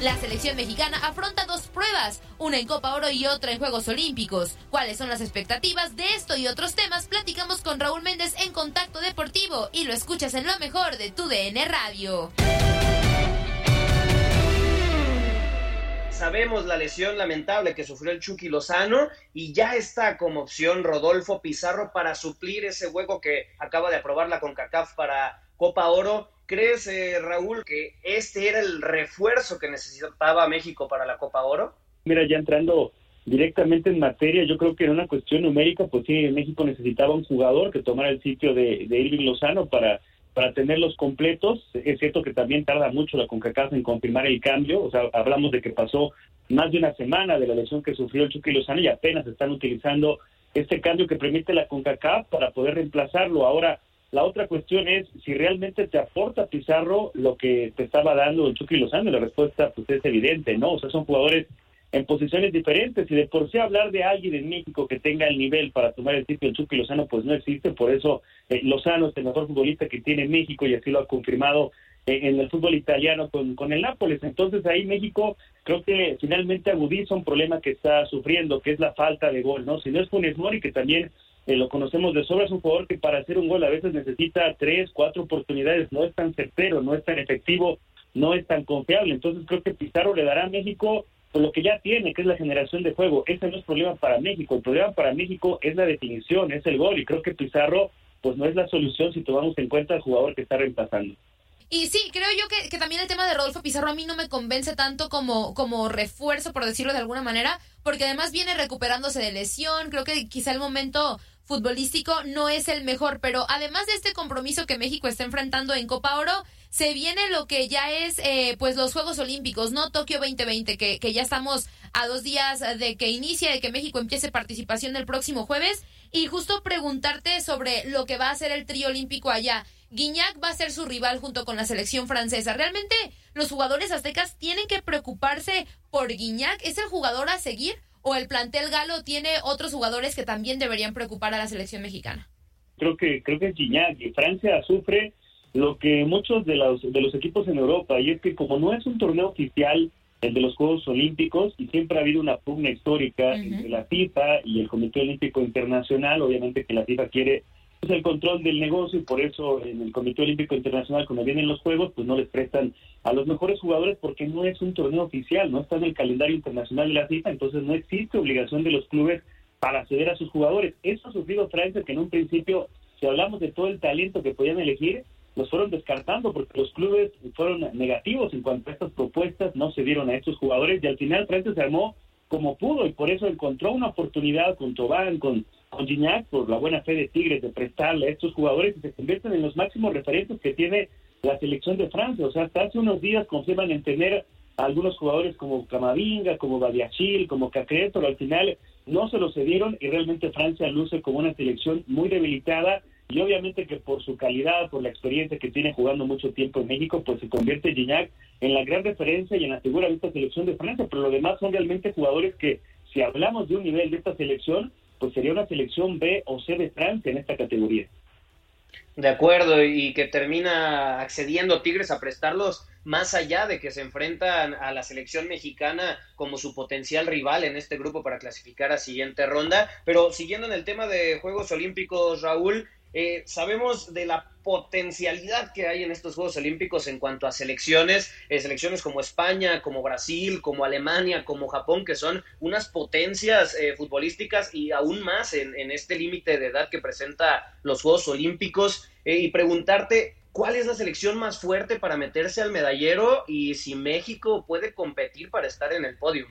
La selección mexicana afronta dos pruebas, una en Copa Oro y otra en Juegos Olímpicos. ¿Cuáles son las expectativas de esto y otros temas? Platicamos con Raúl Méndez en Contacto Deportivo y lo escuchas en lo mejor de tu DN Radio. Sabemos la lesión lamentable que sufrió el Chucky Lozano y ya está como opción Rodolfo Pizarro para suplir ese hueco que acaba de aprobar la CONCACAF para Copa Oro. ¿Crees, eh, Raúl, que este era el refuerzo que necesitaba México para la Copa Oro? Mira, ya entrando directamente en materia, yo creo que en una cuestión numérica, pues sí, México necesitaba un jugador que tomara el sitio de, de Irving Lozano para para tenerlos completos. Es cierto que también tarda mucho la CONCACAF en confirmar el cambio, o sea, hablamos de que pasó más de una semana de la lesión que sufrió el Chucky Lozano y apenas están utilizando este cambio que permite la CONCACAF para poder reemplazarlo. Ahora, la otra cuestión es si realmente te aporta Pizarro lo que te estaba dando el Chucky Lozano. La respuesta pues es evidente, ¿no? O sea, son jugadores en posiciones diferentes y de por sí hablar de alguien en México que tenga el nivel para tomar el sitio del Chucky Lozano pues no existe, por eso eh, Lozano es el mejor futbolista que tiene México y así lo ha confirmado eh, en el fútbol italiano con, con el Nápoles. Entonces ahí México creo que finalmente agudiza un problema que está sufriendo, que es la falta de gol, ¿no? Si no es Funes Mori, que también eh, lo conocemos de sobra, es un jugador que para hacer un gol a veces necesita tres, cuatro oportunidades, no es tan certero, no es tan efectivo, no es tan confiable. Entonces creo que Pizarro le dará a México lo que ya tiene, que es la generación de juego. Ese no es problema para México. El problema para México es la definición, es el gol. Y creo que Pizarro, pues no es la solución si tomamos en cuenta al jugador que está reemplazando. Y sí, creo yo que, que, también el tema de Rodolfo Pizarro a mí no me convence tanto como, como refuerzo, por decirlo de alguna manera, porque además viene recuperándose de lesión. Creo que quizá el momento futbolístico no es el mejor, pero además de este compromiso que México está enfrentando en Copa Oro, se viene lo que ya es eh, pues los Juegos Olímpicos, ¿no? Tokio 2020, que, que ya estamos a dos días de que inicie, de que México empiece participación el próximo jueves. Y justo preguntarte sobre lo que va a hacer el trío olímpico allá. Guiñac va a ser su rival junto con la selección francesa. ¿Realmente los jugadores aztecas tienen que preocuparse por Guiñac? ¿Es el jugador a seguir? ¿O el plantel galo tiene otros jugadores que también deberían preocupar a la selección mexicana? Creo que, creo que Guiñac y Francia sufre lo que muchos de los, de los equipos en Europa, y es que como no es un torneo oficial, el de los Juegos Olímpicos, y siempre ha habido una pugna histórica entre la FIFA y el Comité Olímpico Internacional, obviamente que la FIFA quiere pues, el control del negocio y por eso en el Comité Olímpico Internacional cuando vienen los Juegos pues no les prestan a los mejores jugadores porque no es un torneo oficial, no está en el calendario internacional de la FIFA, entonces no existe obligación de los clubes para acceder a sus jugadores. Eso ha sufrido Francia que en un principio si hablamos de todo el talento que podían elegir, los fueron descartando porque los clubes fueron negativos en cuanto a estas propuestas, no se dieron a estos jugadores y al final Francia se armó como pudo y por eso encontró una oportunidad con Tobán, con, con Gignac, por la buena fe de Tigres de prestarle a estos jugadores y se convierten en los máximos referentes que tiene la selección de Francia. O sea, hasta hace unos días confirman en tener a algunos jugadores como Camavinga, como Badiachil, como Cacré, pero al final no se lo cedieron y realmente Francia luce como una selección muy debilitada y obviamente que por su calidad, por la experiencia que tiene jugando mucho tiempo en México, pues se convierte Gignac en la gran referencia y en la figura de esta selección de Francia, pero lo demás son realmente jugadores que si hablamos de un nivel de esta selección, pues sería una selección B o C de Francia en esta categoría. De acuerdo, y que termina accediendo Tigres a prestarlos más allá de que se enfrentan a la selección mexicana como su potencial rival en este grupo para clasificar a siguiente ronda. Pero siguiendo en el tema de Juegos Olímpicos, Raúl, eh, sabemos de la potencialidad que hay en estos Juegos Olímpicos en cuanto a selecciones, eh, selecciones como España, como Brasil, como Alemania, como Japón, que son unas potencias eh, futbolísticas y aún más en, este límite de edad que presenta los Juegos Olímpicos. y preguntarte, ¿cuál es la selección más fuerte para meterse al medallero y si México puede competir para estar en el podio?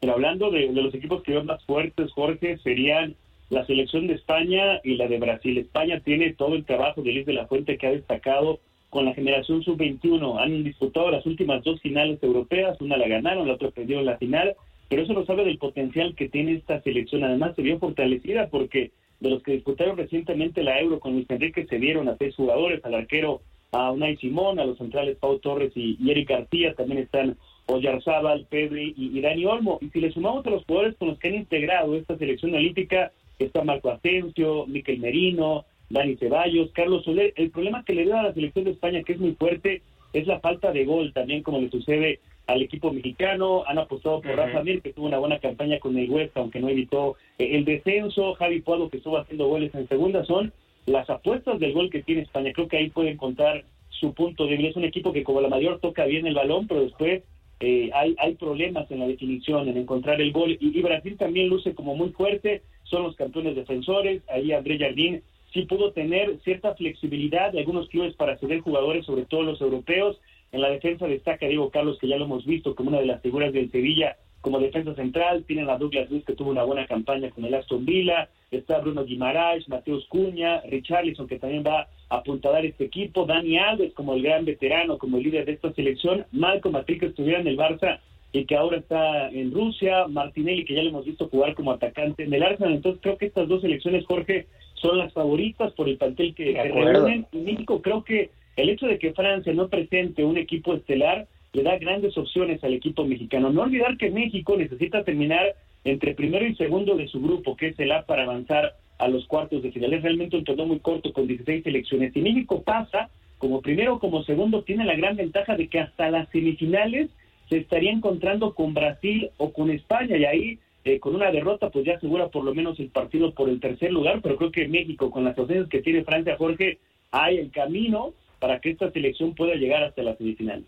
Pero hablando de, de los equipos que son más fuertes, Jorge, serían la selección de España y la de Brasil. España tiene todo el trabajo de Luis de la Fuente que ha destacado con la generación sub-21. Han disputado las últimas dos finales europeas, una la ganaron, la otra perdieron la final, pero eso nos habla del potencial que tiene esta selección. Además, se vio fortalecida porque de los que disputaron recientemente la Euro con Luis Enrique se dieron a seis jugadores, al arquero a Unai Simón, a los centrales Pau Torres y, Eric García, también están Oyarzábal, Pedri y, y Dani Olmo. Y si le sumamos a los jugadores con los que han integrado esta selección olímpica, está Marco Asensio, Miquel Merino, Dani Ceballos, Carlos Soler. El problema que le da a la selección de España, que es muy fuerte, es la falta de gol, también como le sucede al equipo mexicano. Han apostado por Rafa Mir, que tuvo una buena campaña con el West, aunque no evitó eh, el descenso. Javi Puado, que estuvo haciendo goles en segunda, son las apuestas del gol que tiene España. Creo que ahí pueden contar su punto débil. Es un equipo que como la mayor toca bien el balón, pero después eh, hay, hay problemas en la definición, en encontrar el gol. Y, y Brasil también luce como muy fuerte son los campeones defensores. Ahí André Jardín sí pudo tener cierta flexibilidad de algunos clubes para ceder jugadores, sobre todo los europeos. En la defensa destaca Diego Carlos, que ya lo hemos visto como una de las figuras del Sevilla como defensa central. Tienen a Douglas Luis, que tuvo una buena campaña con el Aston Villa. Está Bruno Guimaraes, Mateus Cuña, Richarlison, que también va a apuntalar este equipo. Dani Alves, como el gran veterano, como el líder de esta selección. Malcolm Matrick, que estuviera en el Barça y que ahora está en Rusia, Martinelli, que ya le hemos visto jugar como atacante en el Arsenal. Entonces creo que estas dos selecciones, Jorge, son las favoritas por el plantel que, que reúnen. Y México creo que el hecho de que Francia no presente un equipo estelar le da grandes opciones al equipo mexicano. No olvidar que México necesita terminar entre primero y segundo de su grupo, que es el A para avanzar a los cuartos de final. Es realmente un torneo muy corto con 16 selecciones. Si México pasa como primero o como segundo, tiene la gran ventaja de que hasta las semifinales se estaría encontrando con Brasil o con España y ahí eh, con una derrota pues ya asegura por lo menos el partido por el tercer lugar, pero creo que México con las opciones que tiene Francia, Jorge, hay el camino para que esta selección pueda llegar hasta la semifinal.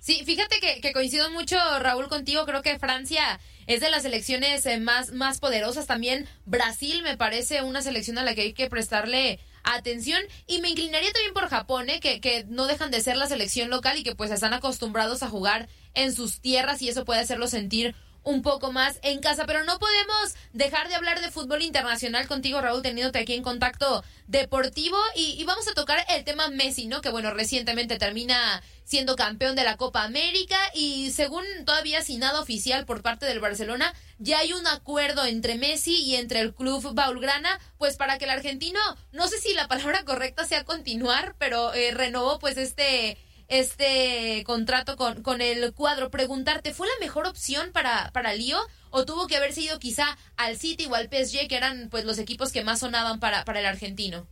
Sí, fíjate que, coincido mucho, Raúl, contigo. Creo que Francia es de las selecciones eh, más, más poderosas. También Brasil me parece una selección a la que hay que prestarle atención. Y me inclinaría también por Japón, ¿eh? que, que no dejan de ser la selección local y que pues están acostumbrados a jugar en sus tierras y eso puede hacerlo sentir un poco más en casa, pero no podemos dejar de hablar de fútbol internacional contigo, Raúl, teniéndote aquí en contacto deportivo. Y, vamos a tocar el tema Messi, ¿no? Que bueno, recientemente termina siendo campeón de la Copa América. Y según todavía sin nada oficial por parte del Barcelona, ya hay un acuerdo entre Messi y entre el club Baulgrana, pues para que el argentino, no sé si la palabra correcta sea continuar, pero eh, renovó pues este este contrato con, con el cuadro. Preguntarte, ¿fue la mejor opción para, para Lío? ¿O tuvo que haber sido quizá al City o al PSG, que eran pues los equipos que más sonaban para, para el argentino?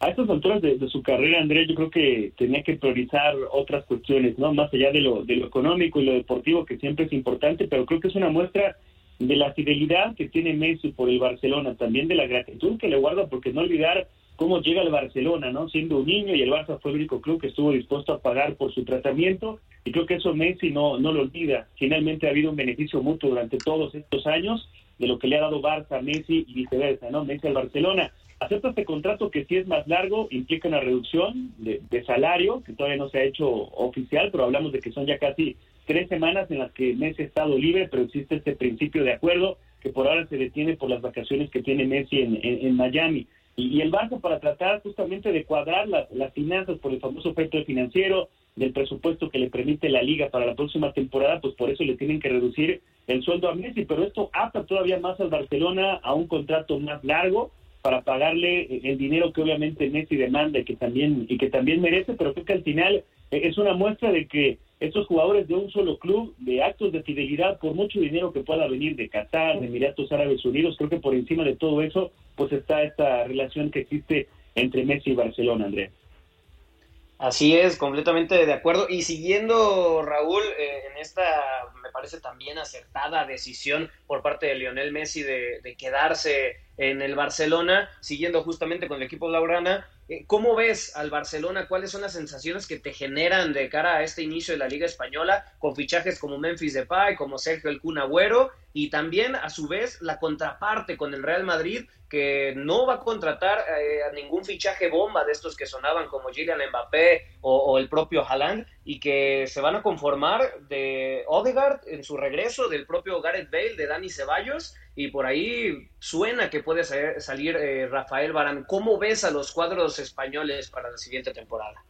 A estas alturas de, su carrera, Andrés, yo creo que tenía que priorizar otras cuestiones, ¿no? Más allá de lo, de lo económico y lo deportivo, que siempre es importante, pero creo que es una muestra de la fidelidad que tiene Messi por el Barcelona, también de la gratitud que le guarda, porque no olvidar cómo llega al Barcelona, ¿no? Siendo un niño y el Barça fue el único club que estuvo dispuesto a pagar por su tratamiento y creo que eso Messi no, no lo olvida. Finalmente ha habido un beneficio mutuo durante todos estos años de lo que le ha dado Barça a Messi y viceversa, ¿no? Messi al Barcelona. Acepta este contrato que si es más largo, implica una reducción de, de, salario, que todavía no se ha hecho oficial, pero hablamos de que son ya casi tres semanas en las que Messi ha estado libre, pero existe este principio de acuerdo que por ahora se detiene por las vacaciones que tiene Messi en, en, Miami. Y, el Barça para tratar justamente de cuadrar las, las finanzas por el famoso efecto financiero, del presupuesto que le permite la liga para la próxima temporada, pues por eso le tienen que reducir el sueldo a Messi, pero esto ata todavía más al Barcelona a un contrato más largo para pagarle el dinero que obviamente Messi demanda y que también y que también merece, pero creo que al final eh, es una muestra de que estos jugadores de un solo club, de actos de fidelidad, por mucho dinero que pueda venir de Qatar, de Emiratos Árabes Unidos, creo que por encima de todo eso, pues está esta relación que existe entre Messi y Barcelona, Andrés. Así es, completamente de acuerdo. Y siguiendo, Raúl, eh, en esta, me parece también acertada decisión por parte de Lionel Messi de, de quedarse en el Barcelona, siguiendo justamente con el equipo Laurana, ¿Cómo ves al Barcelona? ¿Cuáles son las sensaciones que te generan de cara a este inicio de la Liga Española con fichajes como Memphis Depay, como Sergio El Agüero y también a su vez la contraparte con el Real Madrid que no va a contratar eh, a ningún fichaje bomba de estos que sonaban como Kylian Mbappé o, o, el propio Haaland y que se van a conformar de Odegaard en su regreso, del propio Gareth Bale, de Dani Ceballos y por ahí suena que puede salir eh, Rafael Barán. ¿Cómo ves a los cuadros españoles para la siguiente temporada?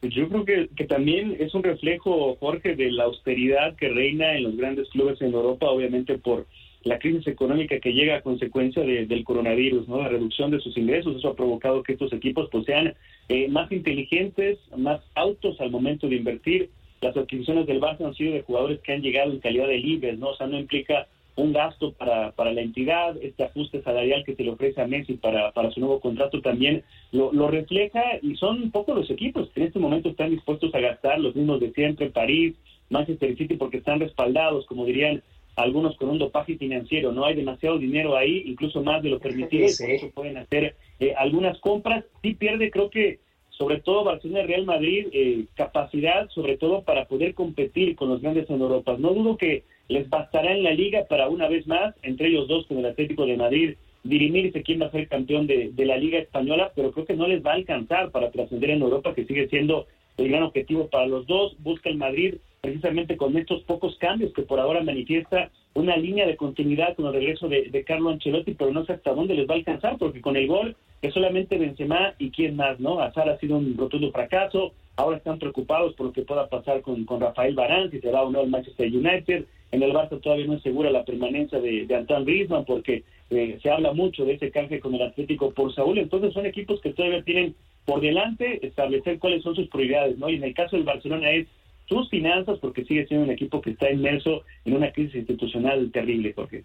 Pues yo creo que, que, también es un reflejo, Jorge, de la austeridad que reina en los grandes clubes en Europa, obviamente por la crisis económica que llega a consecuencia del coronavirus, ¿no? La reducción de sus ingresos, eso ha provocado que estos equipos pues sean eh, más inteligentes, más autos al momento de invertir. Las adquisiciones del Barça han sido de jugadores que han llegado en calidad de libres, ¿no? O sea, no implica un gasto para, para la entidad, este ajuste salarial que se le ofrece a Messi para, para su nuevo contrato también lo, lo refleja y son un poco los equipos que en este momento están dispuestos a gastar, los mismos de siempre, París, Manchester City, porque están respaldados, como dirían algunos con un dopaje financiero, no hay demasiado dinero ahí, incluso más de lo permitido, sí. por eso pueden hacer eh, algunas compras, sí pierde creo que sobre todo Barcelona y Real Madrid, eh, capacidad sobre todo para poder competir con los grandes en Europa. No dudo que les bastará en la liga para una vez más, entre ellos dos con el Atlético de Madrid, dirimirse quién va a ser campeón de, de la Liga Española, pero creo que no les va a alcanzar para trascender en Europa, que sigue siendo el gran objetivo para los dos. Busca el Madrid precisamente con estos pocos cambios que por ahora manifiesta una línea de continuidad con el regreso de, de Carlo Ancelotti, pero no sé hasta dónde les va a alcanzar, porque con el gol es solamente Benzema y quién más, ¿no? Azar ha sido un rotundo fracaso, ahora están preocupados por lo que pueda pasar con, con Rafael Barán, si se va o no al Manchester United, en el Barça todavía no es segura la permanencia de, de Antoine Griezmann porque eh, se habla mucho de ese canje con el Atlético por Saúl, entonces son equipos que todavía tienen por delante establecer cuáles son sus prioridades, ¿no? Y en el caso del Barcelona es sus finanzas porque sigue siendo un equipo que está inmerso en una crisis institucional terrible, Jorge.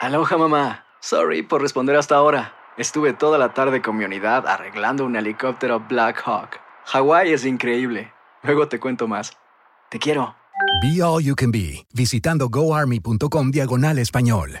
Aloha mamá, sorry por responder hasta ahora. Estuve toda la tarde con mi unidad arreglando un helicóptero Black Hawk. Hawái es increíble. Luego te cuento más. Te quiero. Be All You Can Be, visitando goarmy.com diagonal español.